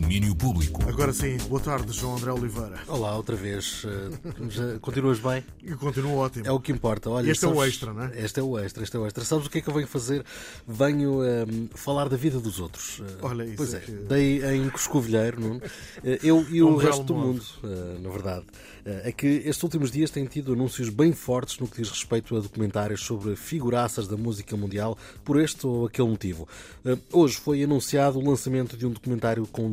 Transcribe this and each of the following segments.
Domínio Público. Agora sim, boa tarde, João André Oliveira. Olá, outra vez. Já continuas bem? E continuo ótimo. É o que importa. Olha, este sabes, é o extra, não é? Este é o extra, este é o extra. Sabes o que é que eu venho fazer? Venho um, falar da vida dos outros. Uh, Olha isso. Pois é, que... dei em Coscovilheiro, não? Uh, eu e o Um resto do mundo, uh, na verdade. É que estes últimos dias têm tido anúncios bem fortes no que diz respeito a documentários sobre figuraças da música mundial por este ou aquele motivo. Hoje foi anunciado o lançamento de um documentário com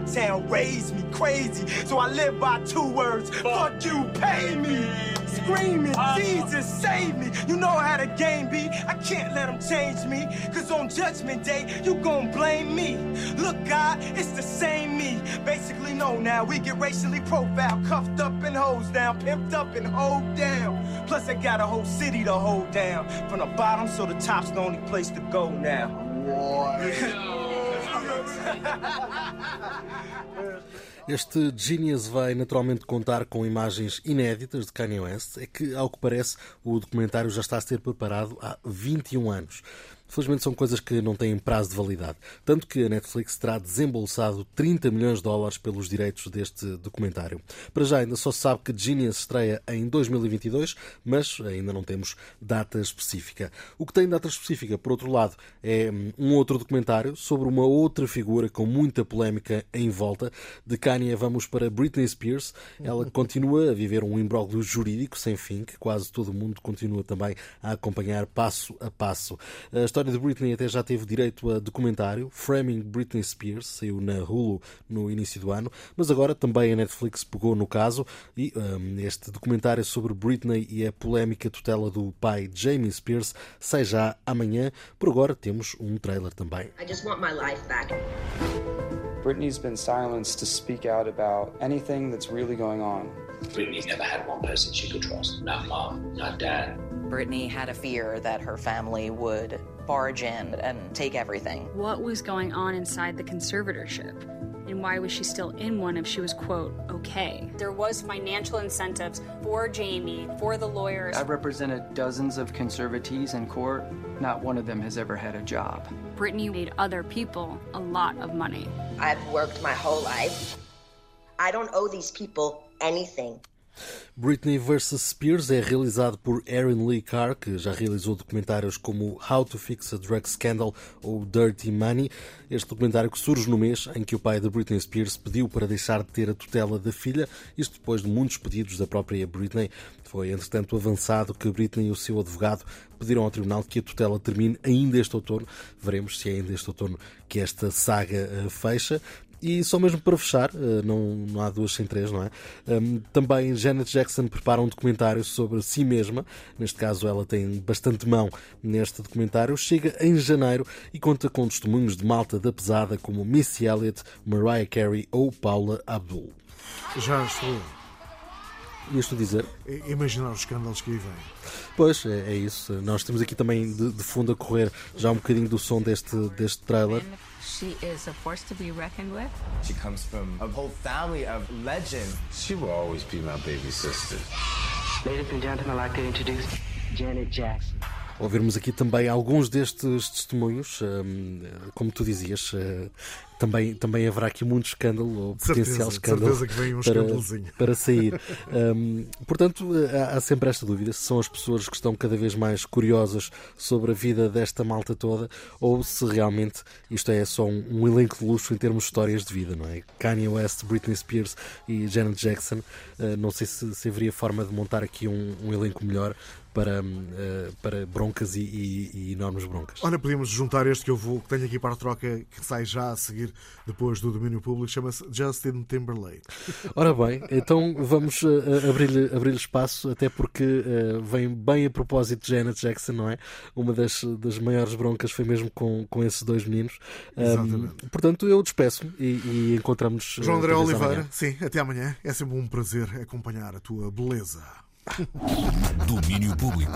town, raised me crazy. So I live by two words, fuck you, pay me. Screaming, uh, Jesus, save me. You know how the game be. I can't let them change me. Cause on judgment day, you gon' blame me. Look, God, it's the same me. Basically, no, now we get racially profiled, cuffed up and hosed down, pimped up and hold down. Plus, I got a whole city to hold down. From the bottom, so the top's the only place to go now. Este Genius vai naturalmente contar com imagens inéditas de Kanye West. É que, ao que parece, o documentário já está a ser preparado há 21 anos. Felizmente são coisas que não têm prazo de validade. Tanto que a Netflix terá desembolsado 30 milhões de dólares pelos direitos deste documentário. Para já ainda só se sabe que Genius estreia em 2022, mas ainda não temos data específica. O que tem data específica, por outro lado, é um outro documentário sobre uma outra figura com muita polémica em volta. De Kanye vamos para Britney Spears. Ela continua a viver um imbróglio jurídico sem fim, que quase todo o mundo continua também a acompanhar passo a passo. A história de Britney até já teve direito a documentário, Framing Britney Spears, saiu na Hulu no início do ano, mas agora também a Netflix pegou no caso e um, este documentário sobre Britney e a polémica tutela do pai Jamie Spears sai já amanhã. Por agora temos um trailer também. I just want my life back. Brittany's been silenced to speak out about anything that's really going on. Brittany never had one person she could trust. Not mom, not dad. Brittany had a fear that her family would barge in and take everything. What was going on inside the conservatorship? And why was she still in one if she was, quote, okay? There was financial incentives for Jamie, for the lawyers. I've represented dozens of conservatees in court. Not one of them has ever had a job. Brittany made other people a lot of money. I've worked my whole life. I don't owe these people anything. Britney vs. Spears é realizado por Erin Lee Carr, que já realizou documentários como How to Fix a Drug Scandal ou Dirty Money. Este documentário que surge no mês em que o pai de Britney Spears pediu para deixar de ter a tutela da filha, isto depois de muitos pedidos da própria Britney. Foi, entretanto, avançado que Britney e o seu advogado pediram ao tribunal que a tutela termine ainda este outono. Veremos se é ainda este outono que esta saga uh, fecha. E só mesmo para fechar, não, não há duas sem três, não é? Um, também Janet Jackson prepara um documentário sobre si mesma. Neste caso, ela tem bastante mão neste documentário. Chega em janeiro e conta com testemunhos de malta da pesada como Missy Elliott, Mariah Carey ou Paula Abdul. Já estou Isto dizer? a imaginar os escândalos que aí vêm. Pois, é, é isso. Nós temos aqui também de, de fundo a correr já um bocadinho do som deste, deste trailer. She is a force to be reckoned with. She comes from a whole family of legends. She will always be my baby sister. Ladies and gentlemen, I'd like to introduce Janet Jackson. Ouvirmos aqui também alguns destes testemunhos, hum, como tu dizias, uh, também, também haverá aqui muito escândalo, ou potencial certeza, escândalo que vem um para, para sair. um, portanto, há, há sempre esta dúvida se são as pessoas que estão cada vez mais curiosas sobre a vida desta malta toda ou se realmente isto é só um, um elenco de luxo em termos de histórias de vida, não é? Kanye West, Britney Spears e Janet Jackson, uh, não sei se, se haveria forma de montar aqui um, um elenco melhor para, uh, para broncas e, e, e, enormes broncas. Olha, podíamos juntar este que eu vou, que tenho aqui para a troca, que sai já a seguir depois do domínio público, chama-se Justin Timberlake. Ora bem, então vamos uh, abrir-lhe abrir espaço, até porque uh, vem bem a propósito de Janet Jackson, não é? Uma das, das maiores broncas foi mesmo com, com esses dois meninos. Exatamente. Um, portanto, eu despeço-me e, e encontramos. João André Oliveira, sim, até amanhã. É sempre um prazer acompanhar a tua beleza. Domínio Público.